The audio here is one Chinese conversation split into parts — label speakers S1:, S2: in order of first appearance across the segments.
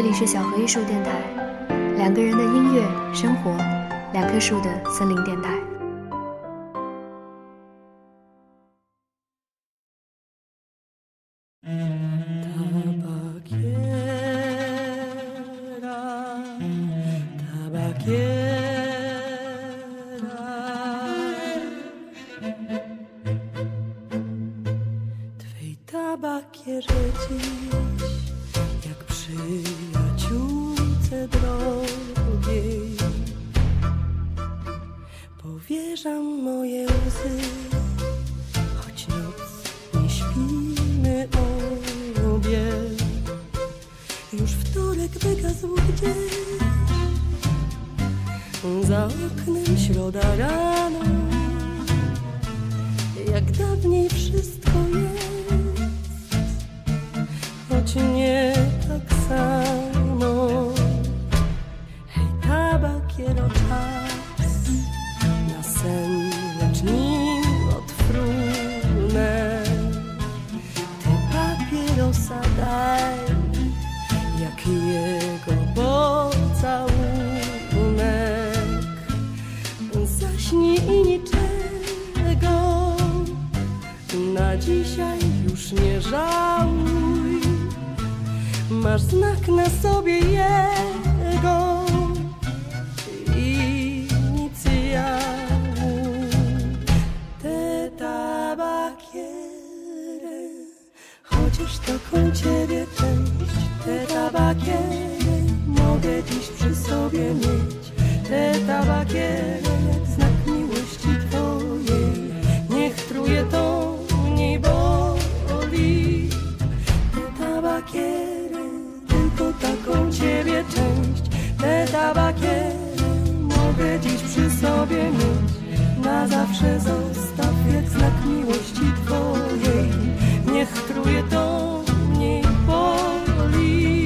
S1: 这里是小河艺术电台，两个人的音乐生活，两棵树的森林电台。
S2: Should all da. Dzisiaj już nie żałuj. Masz znak na sobie jego inicjału. Te tabakiery, chociaż taką ciebie część. Te tabakiery mogę dziś przy sobie mieć. Te tabakiery ciebie część. Te tabakiery mogę dziś przy sobie mieć. Na zawsze zostaw jak znak miłości twojej. Niech truje to mnie boli.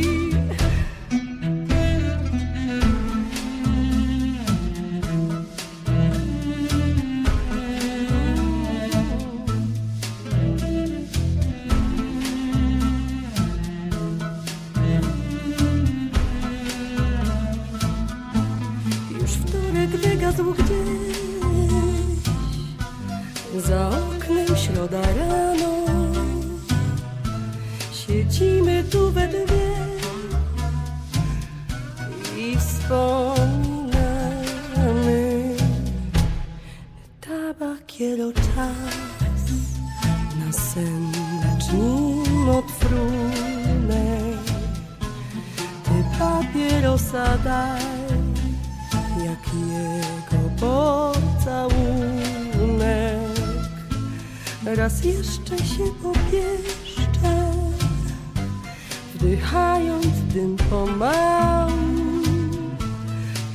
S2: Wdychając dym pomału,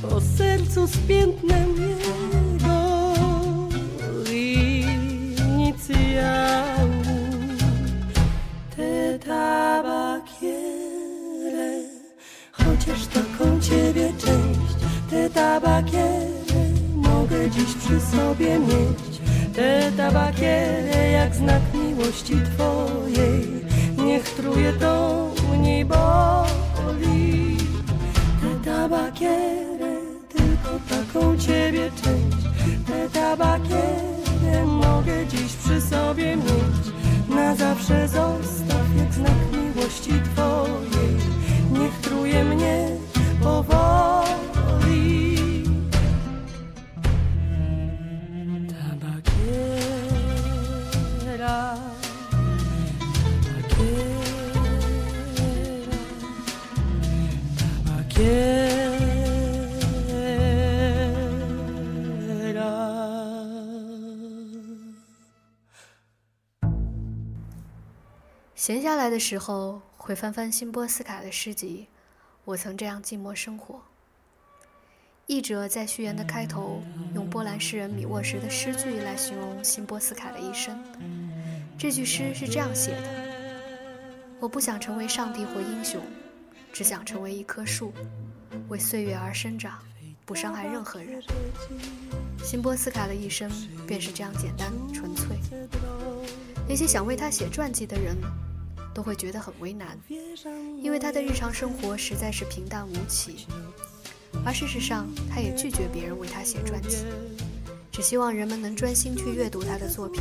S2: po sercu z piętnem jego inicjału. Te tabakiery, chociaż taką ciebie część, te tabakiery mogę dziś przy sobie mieć. Te tabakiery jak znak miłości twojej, niech truje to mniej boli. Te tabakiery, tylko taką ciebie część, te tabakiery mogę dziś przy sobie mieć. Na zawsze zostaw jak znak miłości twojej, niech truje mnie powoli.
S1: 闲下来的时候，会翻翻辛波斯卡的诗集，《我曾这样寂寞生活》。译者在序言的开头用波兰诗人米沃什的诗句来形容辛波斯卡的一生。这句诗是这样写的：“我不想成为上帝或英雄，只想成为一棵树，为岁月而生长，不伤害任何人。”辛波斯卡的一生便是这样简单纯粹。那些想为他写传记的人，都会觉得很为难，因为他的日常生活实在是平淡无奇。而事实上，他也拒绝别人为他写传记，只希望人们能专心去阅读他的作品。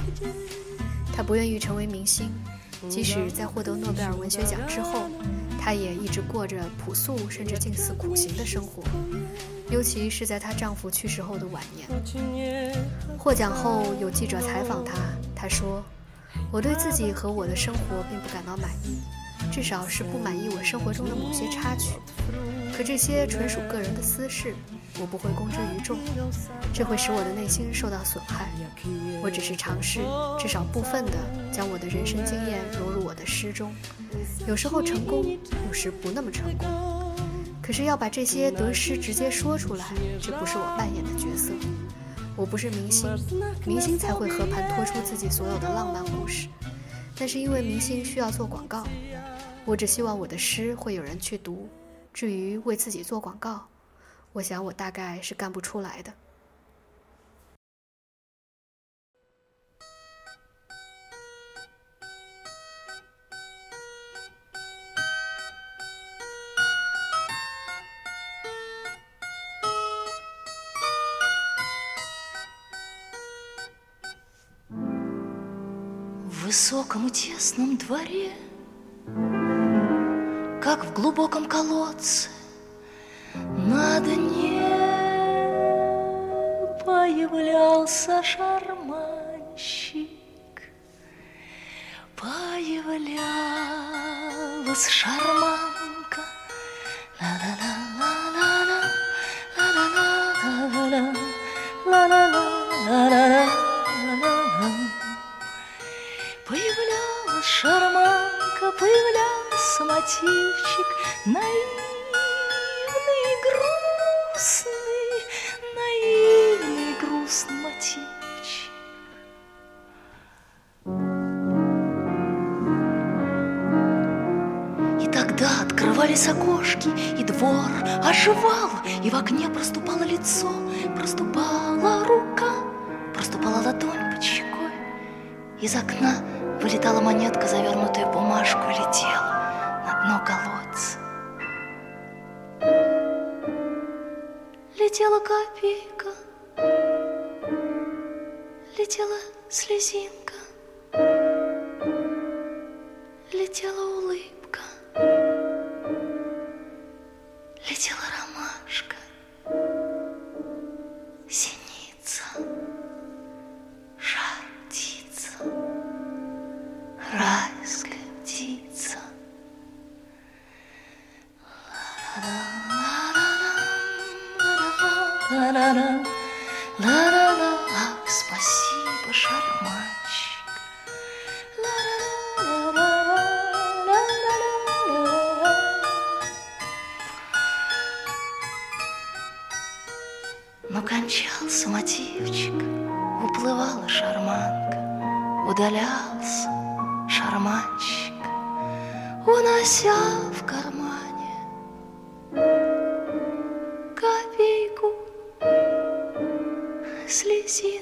S1: 他不愿意成为明星，即使在获得诺贝尔文学奖之后，他也一直过着朴素甚至近似苦行的生活。尤其是在她丈夫去世后的晚年，获奖后有记者采访她，她说：“我对自己和我的生活并不感到满意，至少是不满意我生活中的某些插曲。可这些纯属个人的私事，我不会公之于众，这会使我的内心受到损害。我只是尝试，至少部分的将我的人生经验融入我的诗中，有时候成功，有时不那么成功。”可是要把这些得失直接说出来，这不是我扮演的角色。我不是明星，明星才会和盘托出自己所有的浪漫故事。但是因为明星需要做广告，我只希望我的诗会有人去读。至于为自己做广告，我想我大概是干不出来的。
S3: Высоком и тесном дворе, Как в глубоком колодце на дне Появлялся шарманщик, Появлялась шарманка, оживал И в окне проступало лицо, проступала рука Проступала ладонь под щекой Из окна Вылетала монетка, завернутая в бумажку, летела на дно колодца. Летела копейка, летела слезинка, летела улыбка,
S1: слезинки.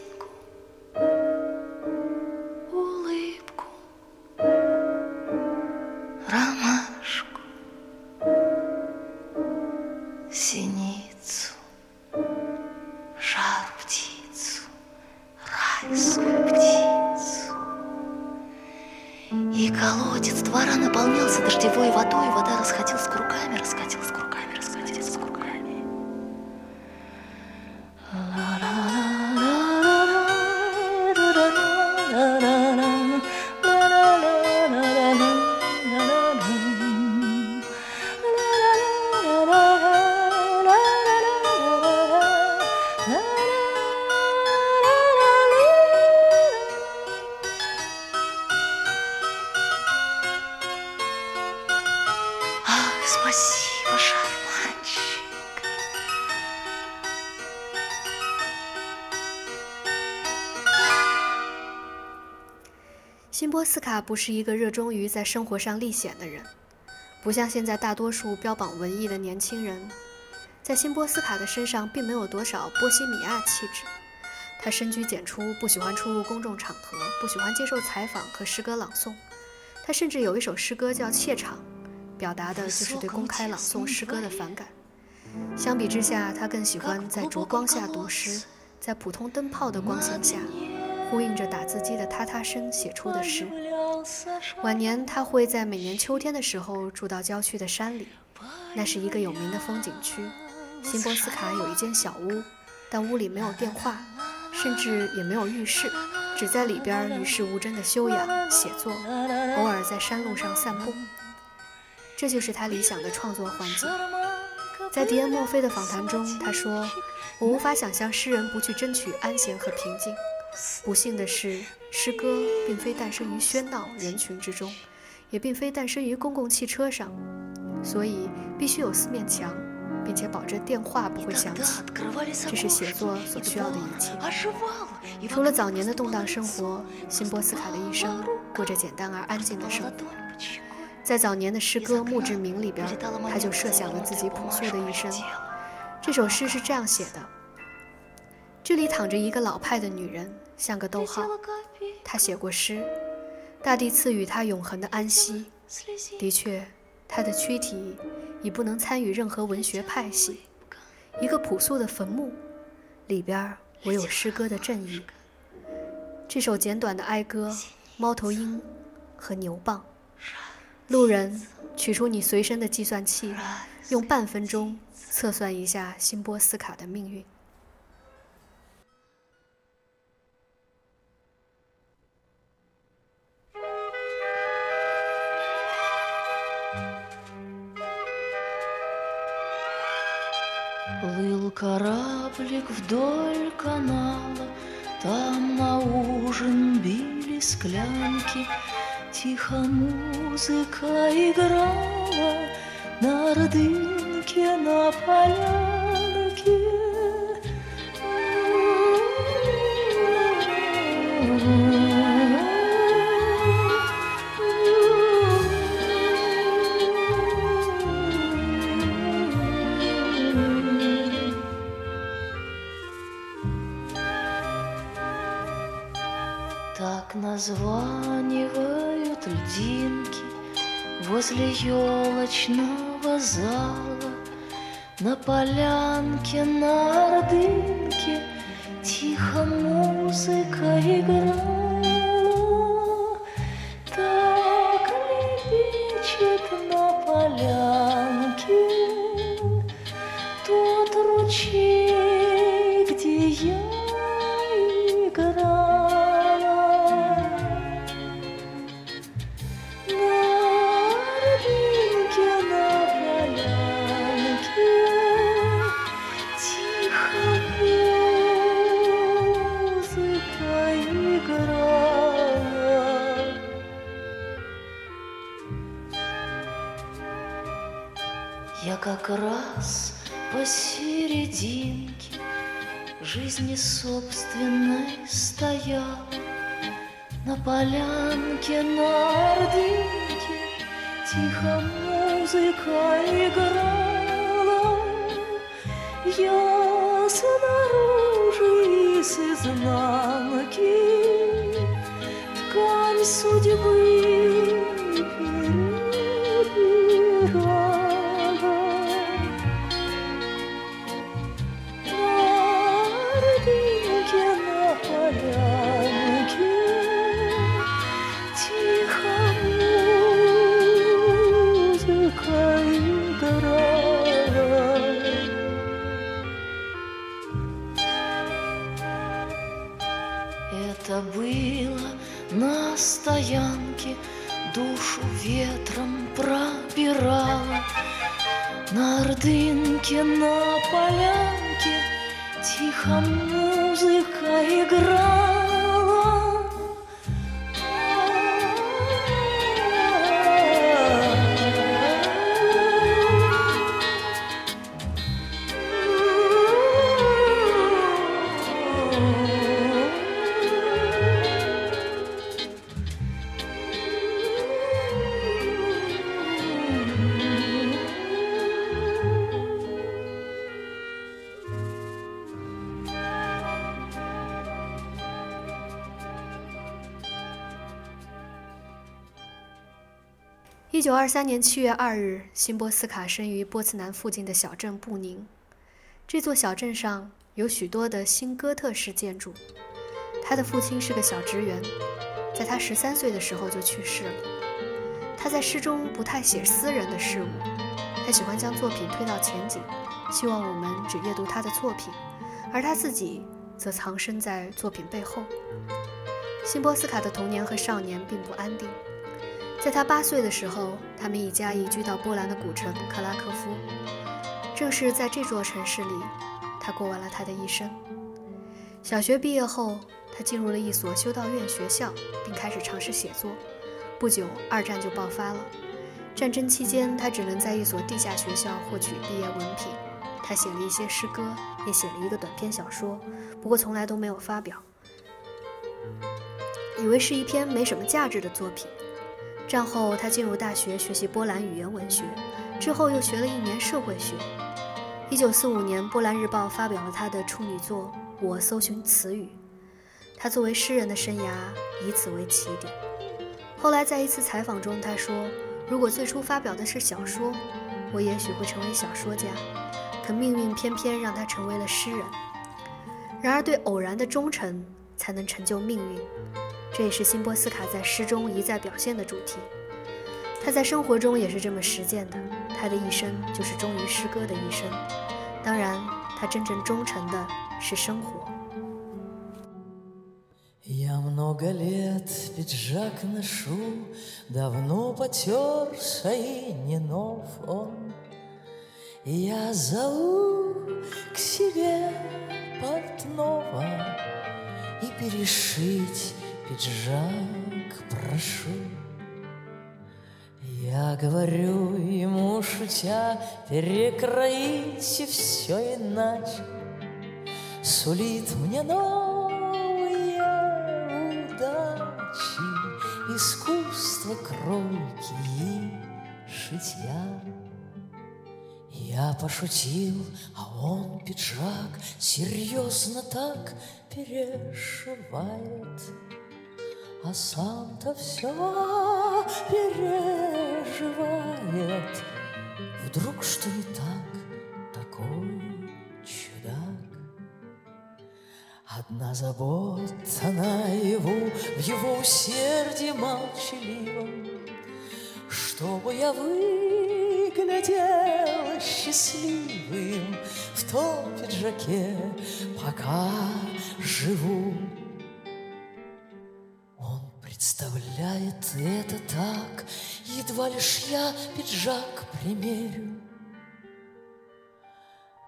S1: 波斯卡不是一个热衷于在生活上历险的人，不像现在大多数标榜文艺的年轻人。在辛波斯卡的身上并没有多少波西米亚气质。他深居简出，不喜欢出入公众场合，不喜欢接受采访和诗歌朗诵。他甚至有一首诗歌叫《怯场》，表达的就是对公开朗诵诗歌的反感。相比之下，他更喜欢在烛光下读诗，在普通灯泡的光线下，呼应着打字机的嗒嗒声写出的诗。晚年，他会在每年秋天的时候住到郊区的山里，那是一个有名的风景区。新波斯卡有一间小屋，但屋里没有电话，甚至也没有浴室，只在里边与世无争的修养、写作，偶尔在山路上散步。这就是他理想的创作环境。在迪恩·墨菲的访谈中，他说：“我无法想象诗人不去争取安闲和平静。不幸的是，诗歌并非诞生于喧闹人群之中，也并非诞生于公共汽车上，所以必须有四面墙。”并且保证电话不会响起，这是写作所需要的一切。除了早年的动荡生活，辛波斯卡的一生过着简单而安静的生活。在早年的诗歌《墓志铭》里边，他就设想了自己朴素的一生。这首诗是这样写的：这里躺着一个老派的女人，像个逗号。他写过诗，大地赐予他永恒的安息。的确，他的躯体。已不能参与任何文学派系，一个朴素的坟墓，里边唯有诗歌的正义。这首简短的哀歌，猫头鹰和牛蒡。路人，取出你随身的计算器，用半分钟测算一下辛波斯卡的命运。
S3: Кораблик вдоль канала, Там на ужин били склянки, Тихо музыка играла На родинке на полянке. Изнанки Ткань судьбы
S1: 九二三年七月二日，辛波斯卡生于波茨南附近的小镇布宁。这座小镇上有许多的新哥特式建筑。他的父亲是个小职员，在他十三岁的时候就去世了。他在诗中不太写私人的事物，他喜欢将作品推到前景，希望我们只阅读他的作品，而他自己则藏身在作品背后。辛波斯卡的童年和少年并不安定。在他八岁的时候，他们一家移居到波兰的古城克拉科夫。正是在这座城市里，他过完了他的一生。小学毕业后，他进入了一所修道院学校，并开始尝试写作。不久，二战就爆发了。战争期间，他只能在一所地下学校获取毕业文凭。他写了一些诗歌，也写了一个短篇小说，不过从来都没有发表，以为是一篇没什么价值的作品。战后，他进入大学学习波兰语言文学，之后又学了一年社会学。一九四五年，《波兰日报》发表了他的处女作《我搜寻词语》，他作为诗人的生涯以此为起点。后来在一次采访中，他说：“如果最初发表的是小说，我也许会成为小说家，可命运偏偏让他成为了诗人。然而，对偶然的忠诚才能成就命运。”这也是辛波斯卡在诗中一再表现的主题，他在生活中也是这么实践的。他的一生就是忠于诗歌的一生，当然，他真正忠诚的是生活。
S4: пиджак Прошу. Я говорю ему, шутя, перекроите все иначе. Сулит мне новые удачи, Искусство кройки и шитья. Я пошутил, а он пиджак серьезно так перешивает а сам-то все переживает. Вдруг что не так, такой чудак. Одна забота наяву в его усердии молчаливом, Чтобы я выглядел счастливым В том пиджаке, пока живу. Представляет это так, едва лишь я пиджак примерю.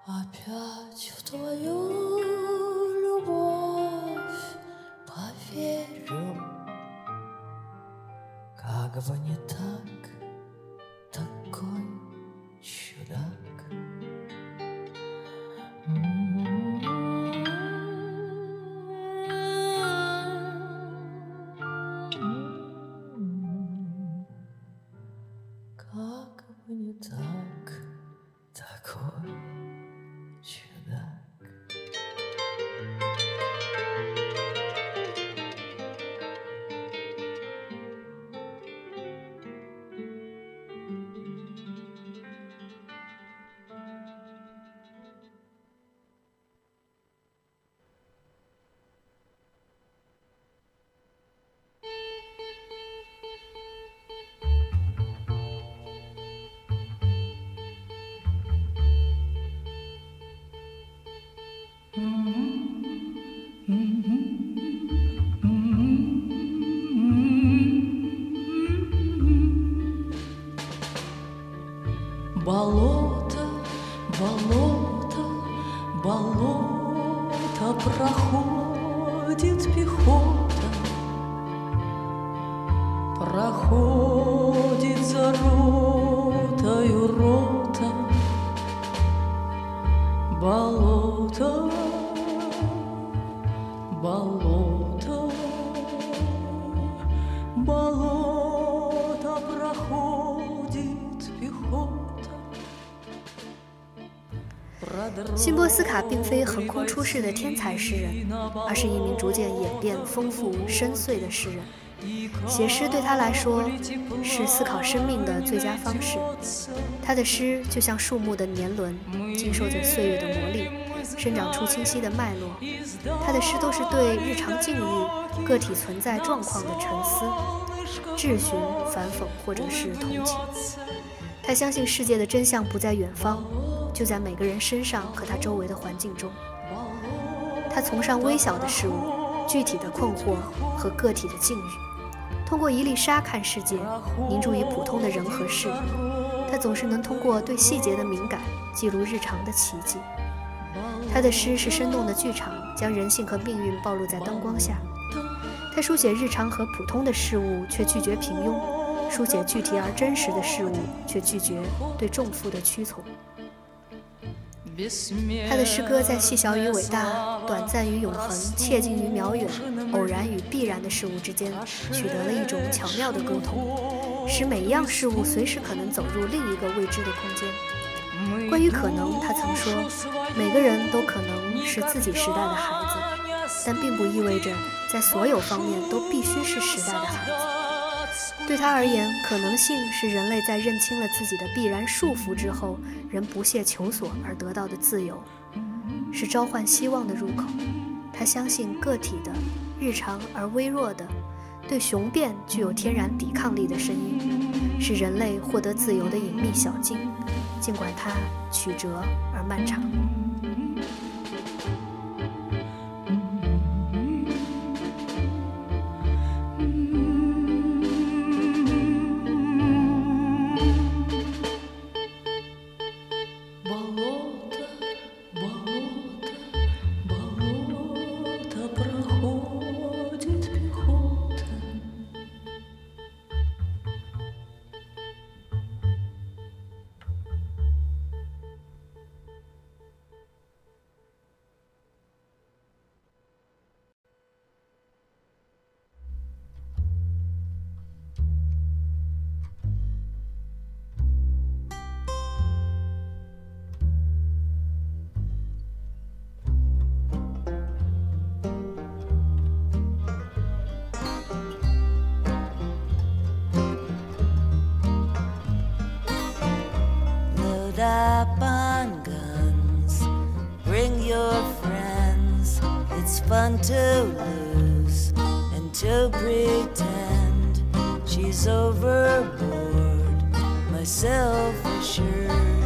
S4: Опять в твою любовь поверю. Как бы не так, такой
S1: 卡并非横空出世的天才诗人，而是一名逐渐演变丰富深邃的诗人。写诗对他来说是思考生命的最佳方式。他的诗就像树木的年轮，经受着岁月的磨砺，生长出清晰的脉络。他的诗都是对日常境遇、个体存在状况的沉思、质询、反讽或者是同情。他相信世界的真相不在远方，就在每个人身上和他周围的环境中。他崇尚微小的事物、具体的困惑和个体的境遇，通过一粒沙看世界，凝注于普通的人和事。他总是能通过对细节的敏感，记录日常的奇迹。他的诗是生动的剧场，将人性和命运暴露在灯光下。他书写日常和普通的事物，却拒绝平庸。书写具体而真实的事物，却拒绝对重负的屈从。他的诗歌在细小与伟大、短暂与永恒、切近与渺远、偶然与必然的事物之间，取得了一种巧妙的沟通，使每一样事物随时可能走入另一个未知的空间。关于可能，他曾说：“每个人都可能是自己时代的孩子，但并不意味着在所有方面都必须是时代的孩子。”对他而言，可能性是人类在认清了自己的必然束缚之后，仍不懈求索而得到的自由，是召唤希望的入口。他相信个体的日常而微弱的，对雄辩具有天然抵抗力的声音，是人类获得自由的隐秘小径，尽管它曲折而漫长。
S4: Overboard. Myself assured,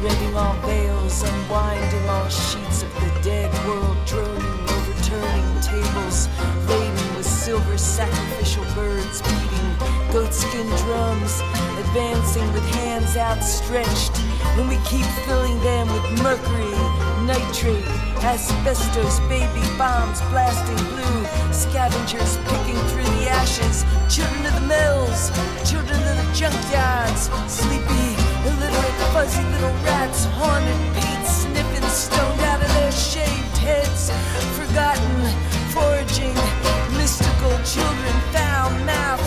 S4: shredding all veils, unwinding all sheets of the dead world, droning, overturning tables, laden with silver sacrificial birds, beating goatskin drums, advancing with hands outstretched. When we keep filling them with mercury, nitrate, asbestos, baby bombs blasting blue, scavengers picking through the ashes, children of the mills, children of the junkyards, sleepy, illiterate, fuzzy little rats, haunted, paint sniffing, stoned out of their shaved heads, forgotten, foraging, mystical children, foul mouthed,